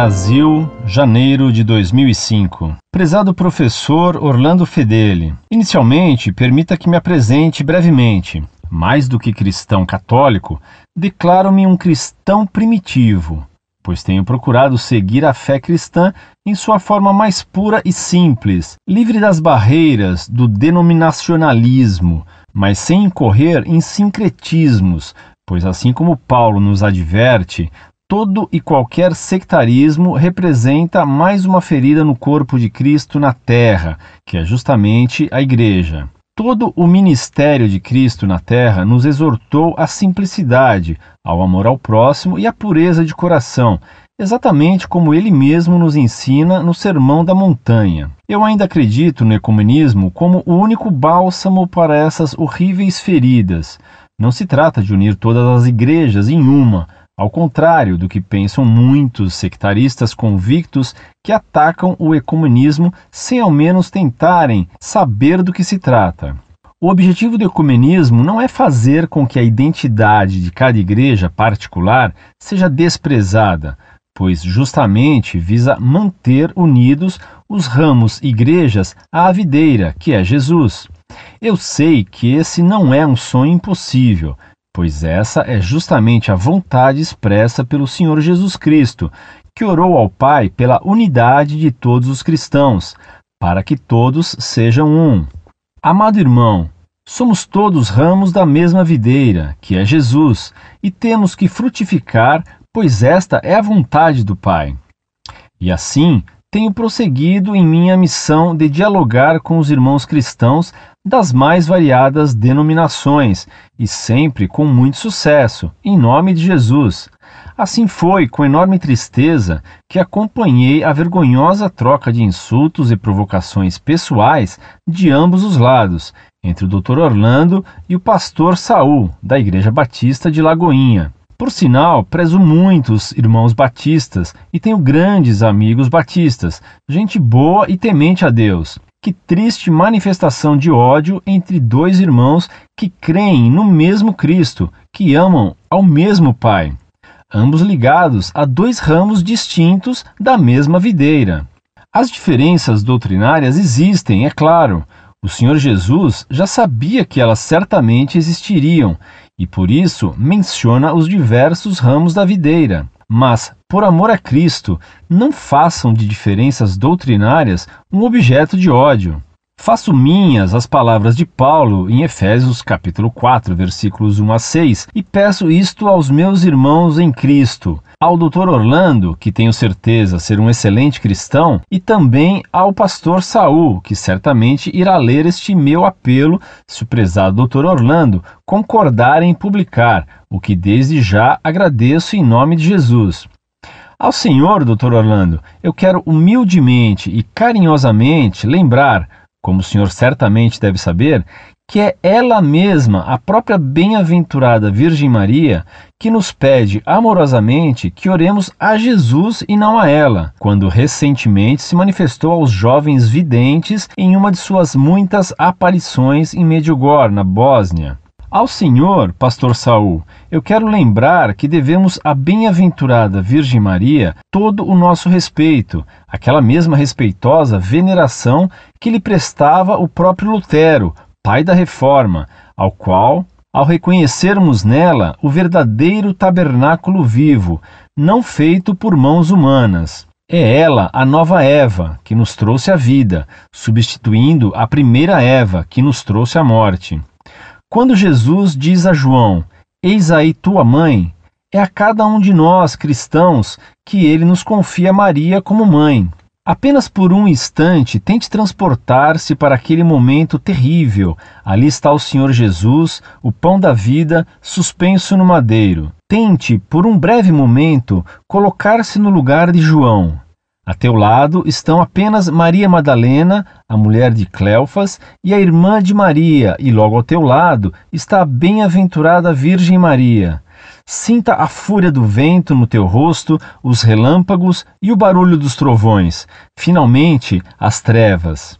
Brasil, janeiro de 2005. Prezado professor Orlando Fedeli, inicialmente permita que me apresente brevemente. Mais do que cristão católico, declaro-me um cristão primitivo, pois tenho procurado seguir a fé cristã em sua forma mais pura e simples, livre das barreiras do denominacionalismo, mas sem incorrer em sincretismos, pois assim como Paulo nos adverte, todo e qualquer sectarismo representa mais uma ferida no corpo de Cristo na terra, que é justamente a Igreja. Todo o ministério de Cristo na terra nos exortou à simplicidade, ao amor ao próximo e à pureza de coração, exatamente como ele mesmo nos ensina no Sermão da Montanha. Eu ainda acredito no ecumenismo como o único bálsamo para essas horríveis feridas. Não se trata de unir todas as igrejas em uma, ao contrário do que pensam muitos sectaristas convictos que atacam o ecumenismo sem ao menos tentarem saber do que se trata. O objetivo do ecumenismo não é fazer com que a identidade de cada igreja particular seja desprezada, pois justamente visa manter unidos os ramos igrejas à videira, que é Jesus. Eu sei que esse não é um sonho impossível, pois essa é justamente a vontade expressa pelo Senhor Jesus Cristo, que orou ao Pai pela unidade de todos os cristãos, para que todos sejam um. Amado irmão, somos todos ramos da mesma videira, que é Jesus, e temos que frutificar, pois esta é a vontade do Pai. E assim, tenho prosseguido em minha missão de dialogar com os irmãos cristãos das mais variadas denominações e sempre com muito sucesso, em nome de Jesus. Assim foi com enorme tristeza que acompanhei a vergonhosa troca de insultos e provocações pessoais de ambos os lados, entre o Dr. Orlando e o pastor Saul, da Igreja Batista de Lagoinha. Por sinal, prezo muito os irmãos batistas e tenho grandes amigos batistas, gente boa e temente a Deus. Que triste manifestação de ódio entre dois irmãos que creem no mesmo Cristo, que amam ao mesmo Pai, ambos ligados a dois ramos distintos da mesma videira. As diferenças doutrinárias existem, é claro. O Senhor Jesus já sabia que elas certamente existiriam e por isso menciona os diversos ramos da videira. Mas, por amor a Cristo, não façam de diferenças doutrinárias um objeto de ódio. Faço minhas as palavras de Paulo em Efésios capítulo 4, versículos 1 a 6, e peço isto aos meus irmãos em Cristo, ao Dr. Orlando, que tenho certeza ser um excelente cristão, e também ao pastor Saul, que certamente irá ler este meu apelo, se o prezado Dr. Orlando concordar em publicar, o que desde já agradeço em nome de Jesus. Ao senhor, Dr. Orlando, eu quero humildemente e carinhosamente lembrar, como o senhor certamente deve saber, que é ela mesma, a própria bem-aventurada Virgem Maria, que nos pede amorosamente que oremos a Jesus e não a ela, quando recentemente se manifestou aos jovens videntes em uma de suas muitas aparições em Medjugorje, na Bósnia. Ao senhor, pastor Saul, eu quero lembrar que devemos à bem-aventurada Virgem Maria todo o nosso respeito, aquela mesma respeitosa veneração que lhe prestava o próprio Lutero, pai da reforma, ao qual, ao reconhecermos nela o verdadeiro tabernáculo vivo, não feito por mãos humanas, é ela a nova Eva que nos trouxe a vida, substituindo a primeira Eva que nos trouxe a morte. Quando Jesus diz a João: Eis aí tua mãe, é a cada um de nós cristãos que ele nos confia Maria como mãe. Apenas por um instante tente transportar-se para aquele momento terrível. Ali está o Senhor Jesus, o pão da vida, suspenso no madeiro. Tente, por um breve momento, colocar-se no lugar de João. A teu lado estão apenas Maria Madalena, a mulher de Cleofas, e a irmã de Maria, e logo ao teu lado está a bem-aventurada Virgem Maria. Sinta a fúria do vento no teu rosto, os relâmpagos e o barulho dos trovões. Finalmente, as trevas.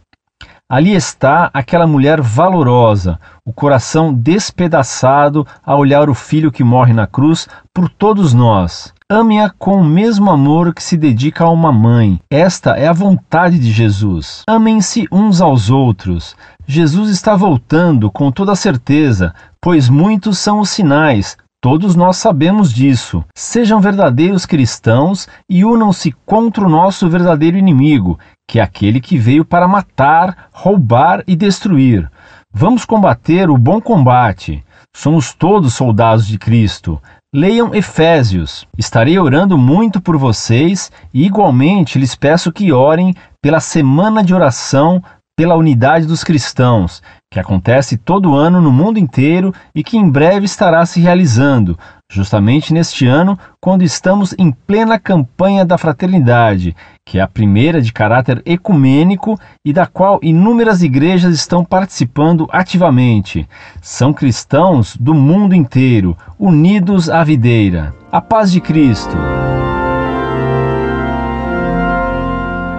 Ali está aquela mulher valorosa, o coração despedaçado a olhar o filho que morre na cruz por todos nós. Ame-a com o mesmo amor que se dedica a uma mãe. Esta é a vontade de Jesus. Amem-se uns aos outros. Jesus está voltando com toda certeza, pois muitos são os sinais. Todos nós sabemos disso. Sejam verdadeiros cristãos e unam-se contra o nosso verdadeiro inimigo, que é aquele que veio para matar, roubar e destruir. Vamos combater o bom combate. Somos todos soldados de Cristo. Leiam Efésios. Estarei orando muito por vocês e, igualmente, lhes peço que orem pela semana de oração pela unidade dos cristãos, que acontece todo ano no mundo inteiro e que em breve estará se realizando, justamente neste ano, quando estamos em plena campanha da fraternidade, que é a primeira de caráter ecumênico e da qual inúmeras igrejas estão participando ativamente. São cristãos do mundo inteiro, unidos à videira. A paz de Cristo.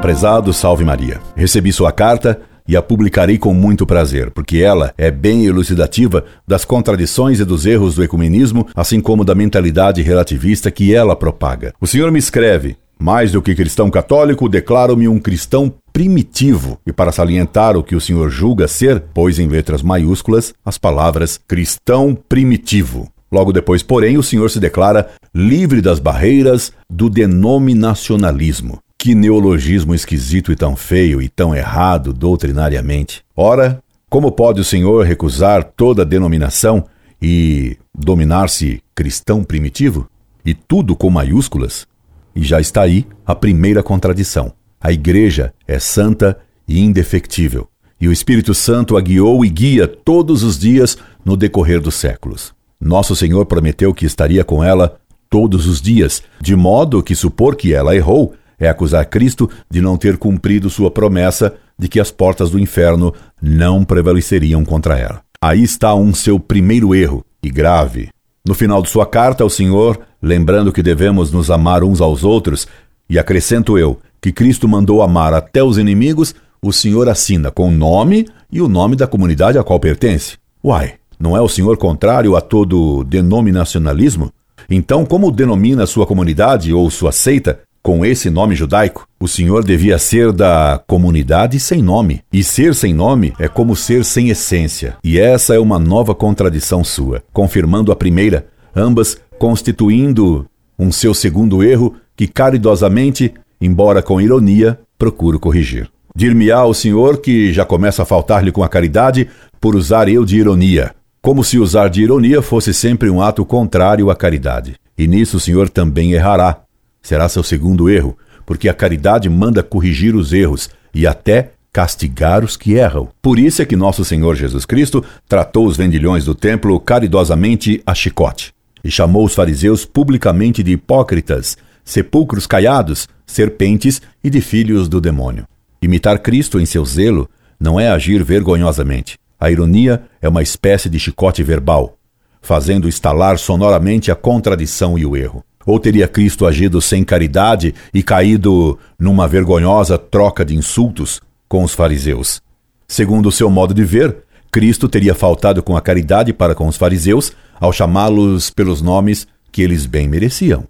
Prezado Salve Maria, recebi sua carta e a publicarei com muito prazer, porque ela é bem elucidativa das contradições e dos erros do ecumenismo, assim como da mentalidade relativista que ela propaga. O senhor me escreve: mais do que cristão católico, declaro-me um cristão primitivo. E para salientar o que o senhor julga ser, pôs em letras maiúsculas as palavras cristão primitivo. Logo depois, porém, o senhor se declara livre das barreiras do denominacionalismo. Que neologismo esquisito e tão feio e tão errado doutrinariamente. Ora, como pode o Senhor recusar toda denominação e dominar-se cristão primitivo? E tudo com maiúsculas? E já está aí a primeira contradição. A Igreja é santa e indefectível, e o Espírito Santo a guiou e guia todos os dias no decorrer dos séculos. Nosso Senhor prometeu que estaria com ela todos os dias, de modo que supor que ela errou é acusar Cristo de não ter cumprido sua promessa de que as portas do inferno não prevaleceriam contra ela. Aí está um seu primeiro erro, e grave. No final de sua carta ao Senhor, lembrando que devemos nos amar uns aos outros, e acrescento eu que Cristo mandou amar até os inimigos, o Senhor assina com o nome e o nome da comunidade a qual pertence. Uai, não é o Senhor contrário a todo denominacionalismo? Então, como denomina sua comunidade ou sua seita com esse nome judaico, o senhor devia ser da comunidade sem nome. E ser sem nome é como ser sem essência. E essa é uma nova contradição sua, confirmando a primeira, ambas constituindo um seu segundo erro que caridosamente, embora com ironia, procuro corrigir. Dir-me-á o senhor que já começa a faltar-lhe com a caridade por usar eu de ironia, como se usar de ironia fosse sempre um ato contrário à caridade. E nisso o senhor também errará, será seu segundo erro, porque a caridade manda corrigir os erros e até castigar os que erram. Por isso é que nosso Senhor Jesus Cristo tratou os vendilhões do templo caridosamente a chicote e chamou os fariseus publicamente de hipócritas, sepulcros caiados, serpentes e de filhos do demônio. Imitar Cristo em seu zelo não é agir vergonhosamente. A ironia é uma espécie de chicote verbal, fazendo estalar sonoramente a contradição e o erro. Ou teria Cristo agido sem caridade e caído numa vergonhosa troca de insultos com os fariseus? Segundo o seu modo de ver, Cristo teria faltado com a caridade para com os fariseus ao chamá-los pelos nomes que eles bem mereciam.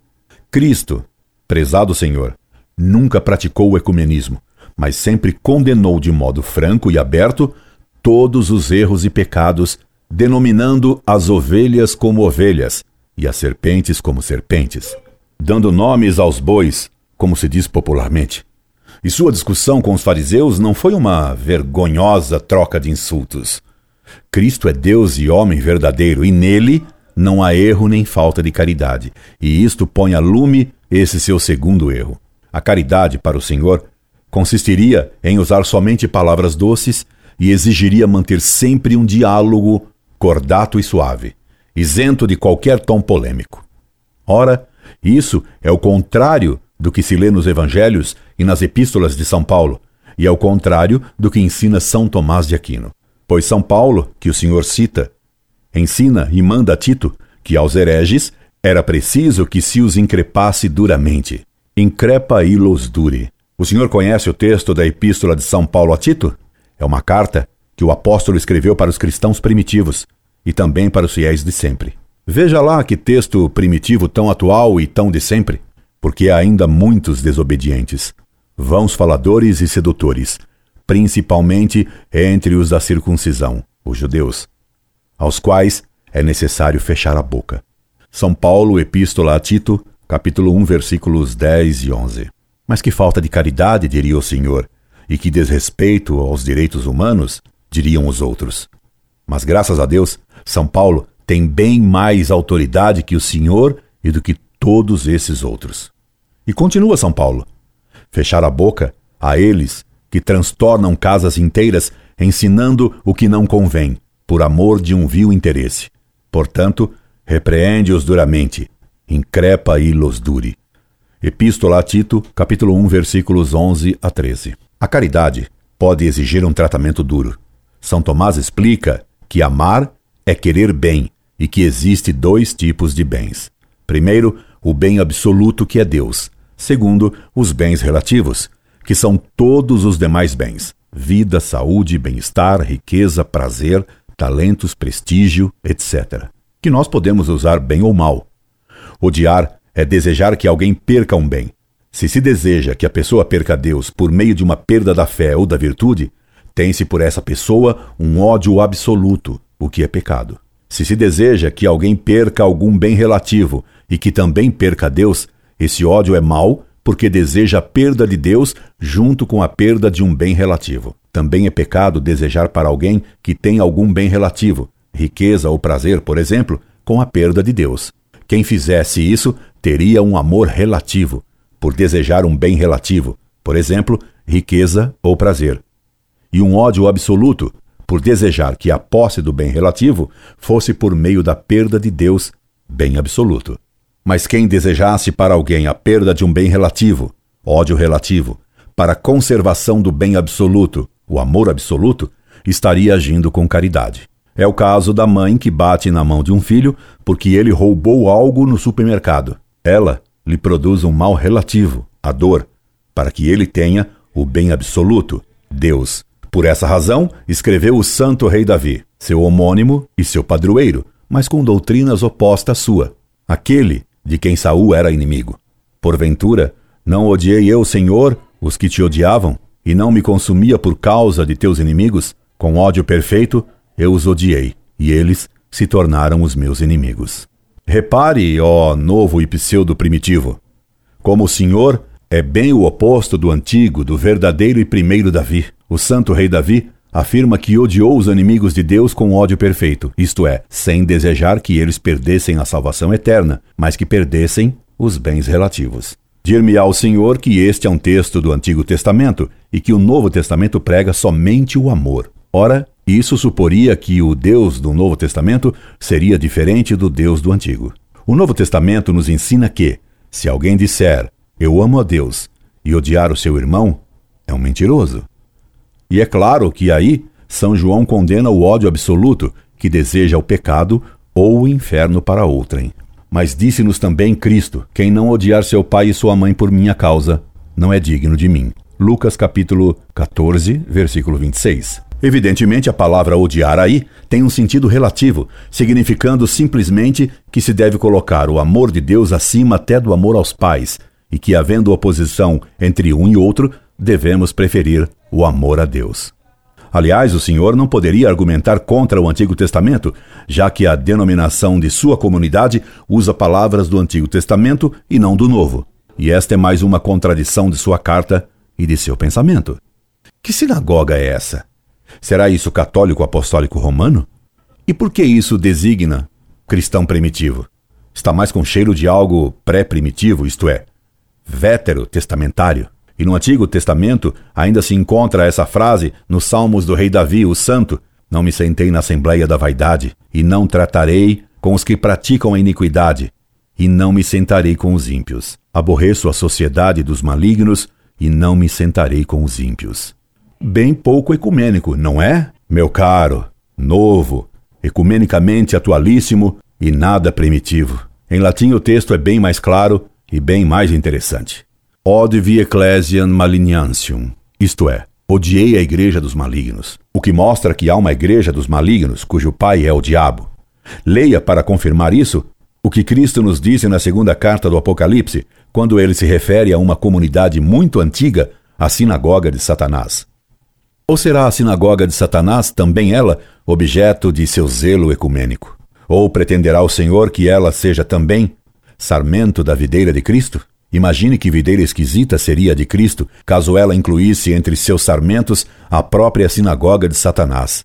Cristo, prezado Senhor, nunca praticou o ecumenismo, mas sempre condenou de modo franco e aberto todos os erros e pecados, denominando as ovelhas como ovelhas e as serpentes como serpentes, dando nomes aos bois, como se diz popularmente. E sua discussão com os fariseus não foi uma vergonhosa troca de insultos. Cristo é Deus e homem verdadeiro, e nele não há erro nem falta de caridade, e isto põe a lume esse seu segundo erro. A caridade para o Senhor consistiria em usar somente palavras doces e exigiria manter sempre um diálogo cordato e suave isento de qualquer tom polêmico. Ora, isso é o contrário do que se lê nos evangelhos e nas epístolas de São Paulo, e é o contrário do que ensina São Tomás de Aquino. Pois São Paulo, que o Senhor cita, ensina e manda a Tito que aos hereges era preciso que se os increpasse duramente. Increpa ilos dure. O senhor conhece o texto da Epístola de São Paulo a Tito? É uma carta que o apóstolo escreveu para os cristãos primitivos, e também para os fiéis de sempre. Veja lá que texto primitivo tão atual e tão de sempre, porque há ainda muitos desobedientes, vãos faladores e sedutores, principalmente entre os da circuncisão, os judeus, aos quais é necessário fechar a boca. São Paulo, Epístola a Tito, capítulo 1, versículos 10 e 11. Mas que falta de caridade, diria o Senhor, e que desrespeito aos direitos humanos, diriam os outros. Mas graças a Deus, São Paulo tem bem mais autoridade que o Senhor e do que todos esses outros. E continua São Paulo: fechar a boca a eles que transtornam casas inteiras ensinando o que não convém, por amor de um vil interesse. Portanto, repreende-os duramente, increpa e los dure. Epístola a Tito, capítulo 1, versículos 11 a 13. A caridade pode exigir um tratamento duro. São Tomás explica que amar é querer bem e que existe dois tipos de bens. Primeiro, o bem absoluto que é Deus. Segundo, os bens relativos, que são todos os demais bens: vida, saúde, bem-estar, riqueza, prazer, talentos, prestígio, etc. Que nós podemos usar bem ou mal. Odiar é desejar que alguém perca um bem. Se se deseja que a pessoa perca Deus por meio de uma perda da fé ou da virtude, tem-se por essa pessoa um ódio absoluto, o que é pecado. Se se deseja que alguém perca algum bem relativo e que também perca Deus, esse ódio é mau porque deseja a perda de Deus junto com a perda de um bem relativo. Também é pecado desejar para alguém que tem algum bem relativo, riqueza ou prazer, por exemplo, com a perda de Deus. Quem fizesse isso teria um amor relativo, por desejar um bem relativo, por exemplo, riqueza ou prazer. E um ódio absoluto, por desejar que a posse do bem relativo fosse por meio da perda de Deus, bem absoluto. Mas quem desejasse para alguém a perda de um bem relativo, ódio relativo, para conservação do bem absoluto, o amor absoluto, estaria agindo com caridade. É o caso da mãe que bate na mão de um filho porque ele roubou algo no supermercado. Ela lhe produz um mal relativo, a dor, para que ele tenha o bem absoluto, Deus, por essa razão, escreveu o santo rei Davi, seu homônimo e seu padroeiro, mas com doutrinas opostas à sua, aquele de quem Saul era inimigo. Porventura, não odiei eu, Senhor, os que te odiavam, e não me consumia por causa de teus inimigos? Com ódio perfeito, eu os odiei, e eles se tornaram os meus inimigos. Repare, ó novo e pseudo primitivo, como o Senhor é bem o oposto do antigo, do verdadeiro e primeiro Davi. O santo rei Davi afirma que odiou os inimigos de Deus com ódio perfeito, isto é, sem desejar que eles perdessem a salvação eterna, mas que perdessem os bens relativos. Dir-me ao Senhor que este é um texto do Antigo Testamento e que o Novo Testamento prega somente o amor. Ora, isso suporia que o Deus do Novo Testamento seria diferente do Deus do Antigo. O Novo Testamento nos ensina que, se alguém disser eu amo a Deus e odiar o seu irmão é um mentiroso. E é claro que aí São João condena o ódio absoluto que deseja o pecado ou o inferno para outrem. Mas disse-nos também Cristo: quem não odiar seu pai e sua mãe por minha causa, não é digno de mim. Lucas capítulo 14, versículo 26. Evidentemente, a palavra odiar aí tem um sentido relativo, significando simplesmente que se deve colocar o amor de Deus acima até do amor aos pais, e que, havendo oposição entre um e outro, devemos preferir o amor a Deus. Aliás, o Senhor não poderia argumentar contra o Antigo Testamento, já que a denominação de sua comunidade usa palavras do Antigo Testamento e não do Novo. E esta é mais uma contradição de sua carta e de seu pensamento. Que sinagoga é essa? Será isso católico apostólico romano? E por que isso designa cristão primitivo? Está mais com cheiro de algo pré-primitivo, isto é, vétero testamentário. E no Antigo Testamento ainda se encontra essa frase nos Salmos do rei Davi, o santo: Não me sentei na assembleia da vaidade, e não tratarei com os que praticam a iniquidade, e não me sentarei com os ímpios. Aborreço a sociedade dos malignos, e não me sentarei com os ímpios. Bem pouco ecumênico, não é? Meu caro, novo, ecumenicamente atualíssimo e nada primitivo. Em latim o texto é bem mais claro e bem mais interessante. Ode vi ecclesiam malignantium, isto é, odiei a igreja dos malignos, o que mostra que há uma igreja dos malignos cujo pai é o diabo. Leia para confirmar isso o que Cristo nos disse na segunda carta do Apocalipse, quando ele se refere a uma comunidade muito antiga, a sinagoga de Satanás. Ou será a sinagoga de Satanás também ela objeto de seu zelo ecumênico? Ou pretenderá o Senhor que ela seja também sarmento da videira de Cristo? Imagine que videira esquisita seria a de Cristo caso ela incluísse entre seus sarmentos a própria sinagoga de Satanás.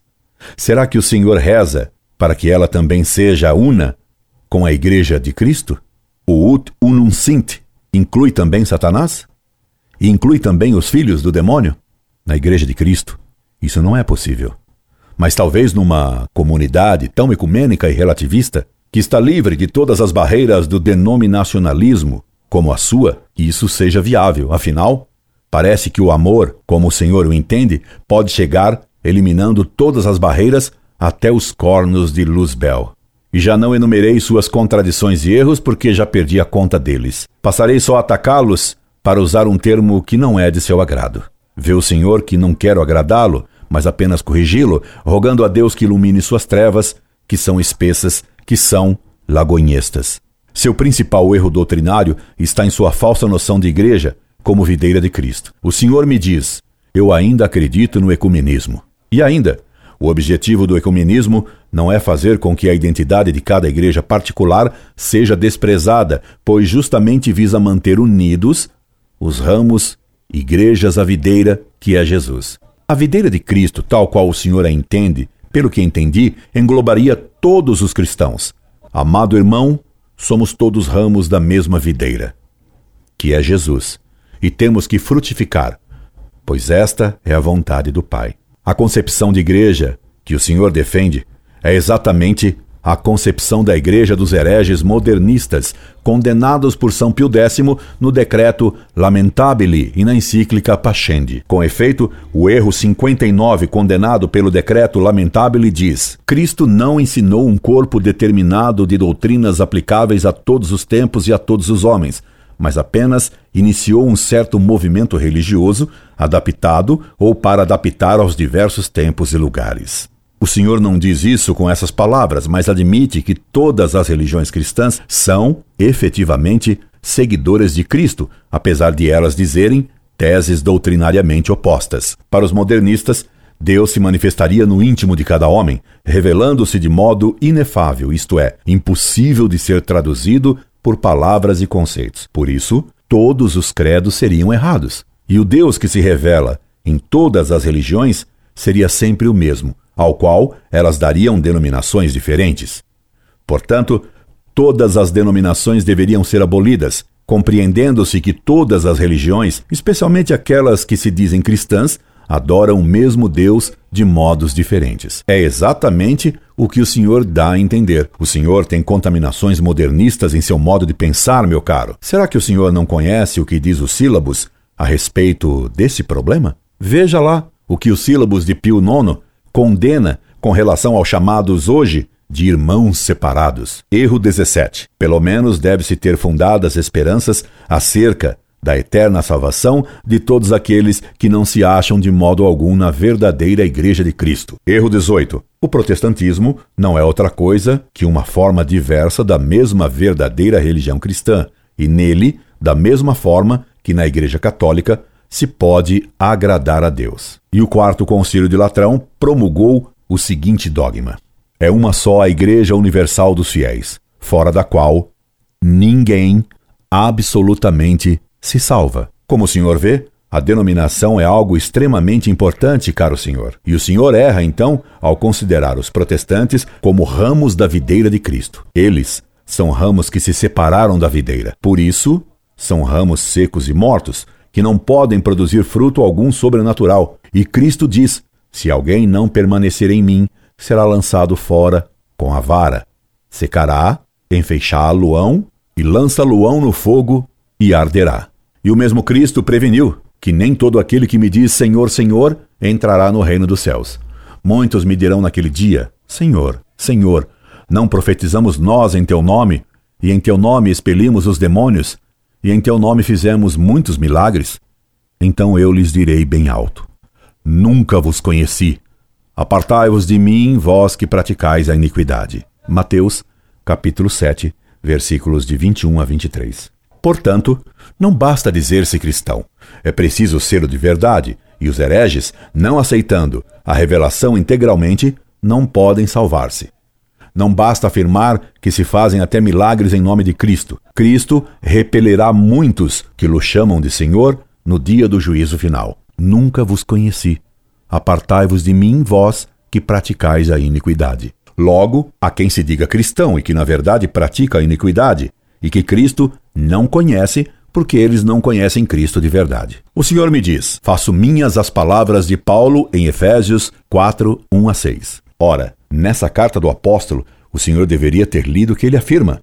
Será que o Senhor reza para que ela também seja una com a igreja de Cristo? O ut unum sint inclui também Satanás? E inclui também os filhos do demônio? Na igreja de Cristo, isso não é possível. Mas talvez numa comunidade tão ecumênica e relativista, que está livre de todas as barreiras do denominacionalismo, como a sua, isso seja viável. Afinal, parece que o amor, como o Senhor o entende, pode chegar eliminando todas as barreiras até os cornos de Luzbel. E já não enumerei suas contradições e erros, porque já perdi a conta deles. Passarei só a atacá-los para usar um termo que não é de seu agrado. Vê o Senhor que não quero agradá-lo, mas apenas corrigi-lo, rogando a Deus que ilumine suas trevas, que são espessas, que são lagonhestas. Seu principal erro doutrinário está em sua falsa noção de igreja como videira de Cristo. O Senhor me diz: Eu ainda acredito no ecumenismo. E ainda, o objetivo do ecumenismo não é fazer com que a identidade de cada igreja particular seja desprezada, pois justamente visa manter unidos os ramos, igrejas, a videira, que é Jesus. A videira de Cristo, tal qual o Senhor a entende, pelo que entendi, englobaria todos os cristãos. Amado irmão, somos todos ramos da mesma videira, que é Jesus, e temos que frutificar, pois esta é a vontade do Pai. A concepção de igreja que o senhor defende é exatamente a concepção da Igreja dos hereges modernistas, condenados por São Pio X no decreto Lamentabili e na encíclica Pascendi. Com efeito, o erro 59, condenado pelo decreto Lamentabili, diz: Cristo não ensinou um corpo determinado de doutrinas aplicáveis a todos os tempos e a todos os homens mas apenas iniciou um certo movimento religioso adaptado ou para adaptar aos diversos tempos e lugares. O Senhor não diz isso com essas palavras, mas admite que todas as religiões cristãs são, efetivamente, seguidoras de Cristo, apesar de elas dizerem teses doutrinariamente opostas. Para os modernistas, Deus se manifestaria no íntimo de cada homem, revelando-se de modo inefável, isto é, impossível de ser traduzido por palavras e conceitos. Por isso, todos os credos seriam errados. E o Deus que se revela em todas as religiões seria sempre o mesmo, ao qual elas dariam denominações diferentes. Portanto, todas as denominações deveriam ser abolidas, compreendendo-se que todas as religiões, especialmente aquelas que se dizem cristãs, adoram o mesmo Deus de modos diferentes. É exatamente o que o senhor dá a entender. O senhor tem contaminações modernistas em seu modo de pensar, meu caro. Será que o senhor não conhece o que diz o sílabus a respeito desse problema? Veja lá o que o sílabus de Pio IX condena com relação aos chamados hoje de irmãos separados. Erro 17. Pelo menos deve-se ter fundadas esperanças acerca da eterna salvação de todos aqueles que não se acham de modo algum na verdadeira Igreja de Cristo. Erro 18. O protestantismo não é outra coisa que uma forma diversa da mesma verdadeira religião cristã, e nele, da mesma forma que na Igreja Católica, se pode agradar a Deus. E o quarto concílio de Latrão promulgou o seguinte dogma: é uma só a Igreja Universal dos Fiéis, fora da qual ninguém absolutamente se salva. Como o senhor vê, a denominação é algo extremamente importante, caro senhor. E o senhor erra, então, ao considerar os protestantes como ramos da videira de Cristo. Eles são ramos que se separaram da videira. Por isso, são ramos secos e mortos, que não podem produzir fruto algum sobrenatural. E Cristo diz: Se alguém não permanecer em mim, será lançado fora com a vara. Secará, enfeixá-lo-ão e lança-lo-ão no fogo e arderá. E o mesmo Cristo preveniu que nem todo aquele que me diz Senhor, Senhor entrará no reino dos céus. Muitos me dirão naquele dia: Senhor, Senhor, não profetizamos nós em teu nome, e em teu nome expelimos os demônios, e em teu nome fizemos muitos milagres? Então eu lhes direi bem alto: Nunca vos conheci. Apartai-vos de mim, vós que praticais a iniquidade. Mateus, capítulo 7, versículos de 21 a 23. Portanto, não basta dizer-se cristão, é preciso ser de verdade, e os hereges, não aceitando a revelação integralmente, não podem salvar-se. Não basta afirmar que se fazem até milagres em nome de Cristo. Cristo repelerá muitos que o chamam de Senhor no dia do juízo final. Nunca vos conheci. Apartai-vos de mim, vós que praticais a iniquidade. Logo, a quem se diga cristão e que na verdade pratica a iniquidade, e que Cristo não conhece, porque eles não conhecem Cristo de verdade. O Senhor me diz: Faço minhas as palavras de Paulo em Efésios 4, 1 a 6. Ora, nessa carta do apóstolo, o Senhor deveria ter lido que ele afirma: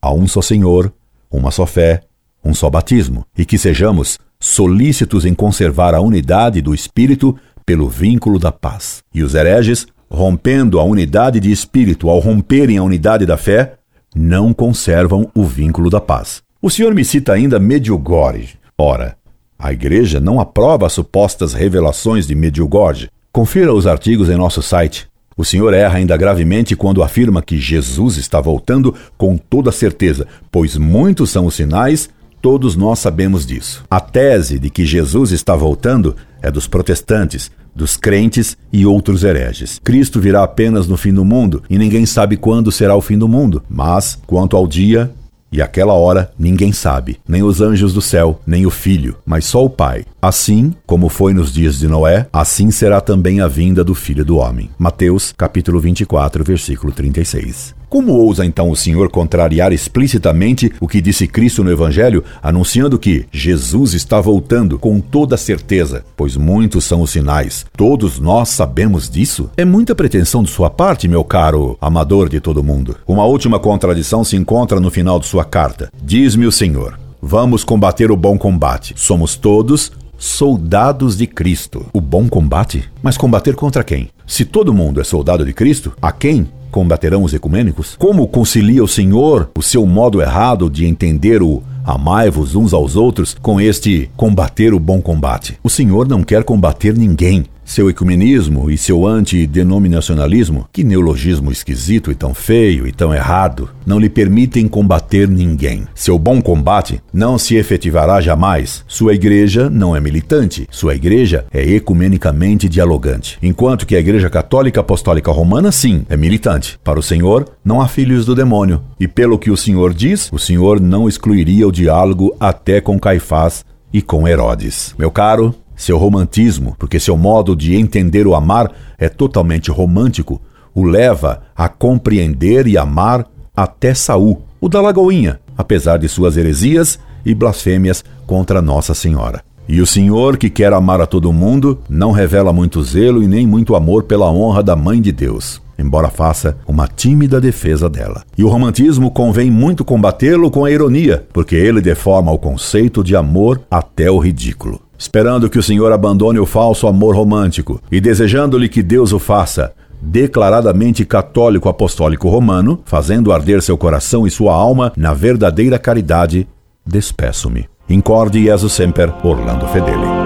Há um só Senhor, uma só fé, um só batismo, e que sejamos solícitos em conservar a unidade do Espírito pelo vínculo da paz. E os hereges rompendo a unidade de espírito ao romperem a unidade da fé, não conservam o vínculo da paz. O senhor me cita ainda Medjugorje. Ora, a igreja não aprova as supostas revelações de Medjugorje. Confira os artigos em nosso site. O senhor erra ainda gravemente quando afirma que Jesus está voltando com toda certeza, pois muitos são os sinais, todos nós sabemos disso. A tese de que Jesus está voltando é dos protestantes, dos crentes e outros hereges. Cristo virá apenas no fim do mundo e ninguém sabe quando será o fim do mundo. Mas, quanto ao dia, e aquela hora ninguém sabe, nem os anjos do céu, nem o filho, mas só o Pai. Assim, como foi nos dias de Noé, assim será também a vinda do Filho do Homem. Mateus, capítulo 24, versículo 36. Como ousa então o Senhor contrariar explicitamente o que disse Cristo no Evangelho, anunciando que Jesus está voltando com toda certeza, pois muitos são os sinais. Todos nós sabemos disso? É muita pretensão de sua parte, meu caro amador de todo mundo. Uma última contradição se encontra no final de sua carta. Diz-me o Senhor: Vamos combater o bom combate. Somos todos soldados de Cristo. O bom combate? Mas combater contra quem? Se todo mundo é soldado de Cristo, a quem combaterão os ecumênicos? Como concilia o Senhor o seu modo errado de entender o amai-vos uns aos outros com este combater o bom combate? O Senhor não quer combater ninguém. Seu ecumenismo e seu antidenominacionalismo, que neologismo esquisito e tão feio e tão errado, não lhe permitem combater ninguém. Seu bom combate não se efetivará jamais. Sua igreja não é militante. Sua igreja é ecumenicamente dialogante. Enquanto que a Igreja Católica Apostólica Romana, sim, é militante. Para o Senhor, não há filhos do demônio. E pelo que o Senhor diz, o Senhor não excluiria o diálogo até com Caifás e com Herodes. Meu caro, seu romantismo, porque seu modo de entender o amar é totalmente romântico, o leva a compreender e amar até Saul, o da Lagoinha, apesar de suas heresias e blasfêmias contra Nossa Senhora. E o Senhor, que quer amar a todo mundo, não revela muito zelo e nem muito amor pela honra da Mãe de Deus, embora faça uma tímida defesa dela. E o romantismo convém muito combatê-lo com a ironia, porque ele deforma o conceito de amor até o ridículo esperando que o Senhor abandone o falso amor romântico e desejando-lhe que Deus o faça declaradamente católico apostólico romano, fazendo arder seu coração e sua alma na verdadeira caridade, despeço-me. Incorde Jesus Semper, Orlando Fedeli.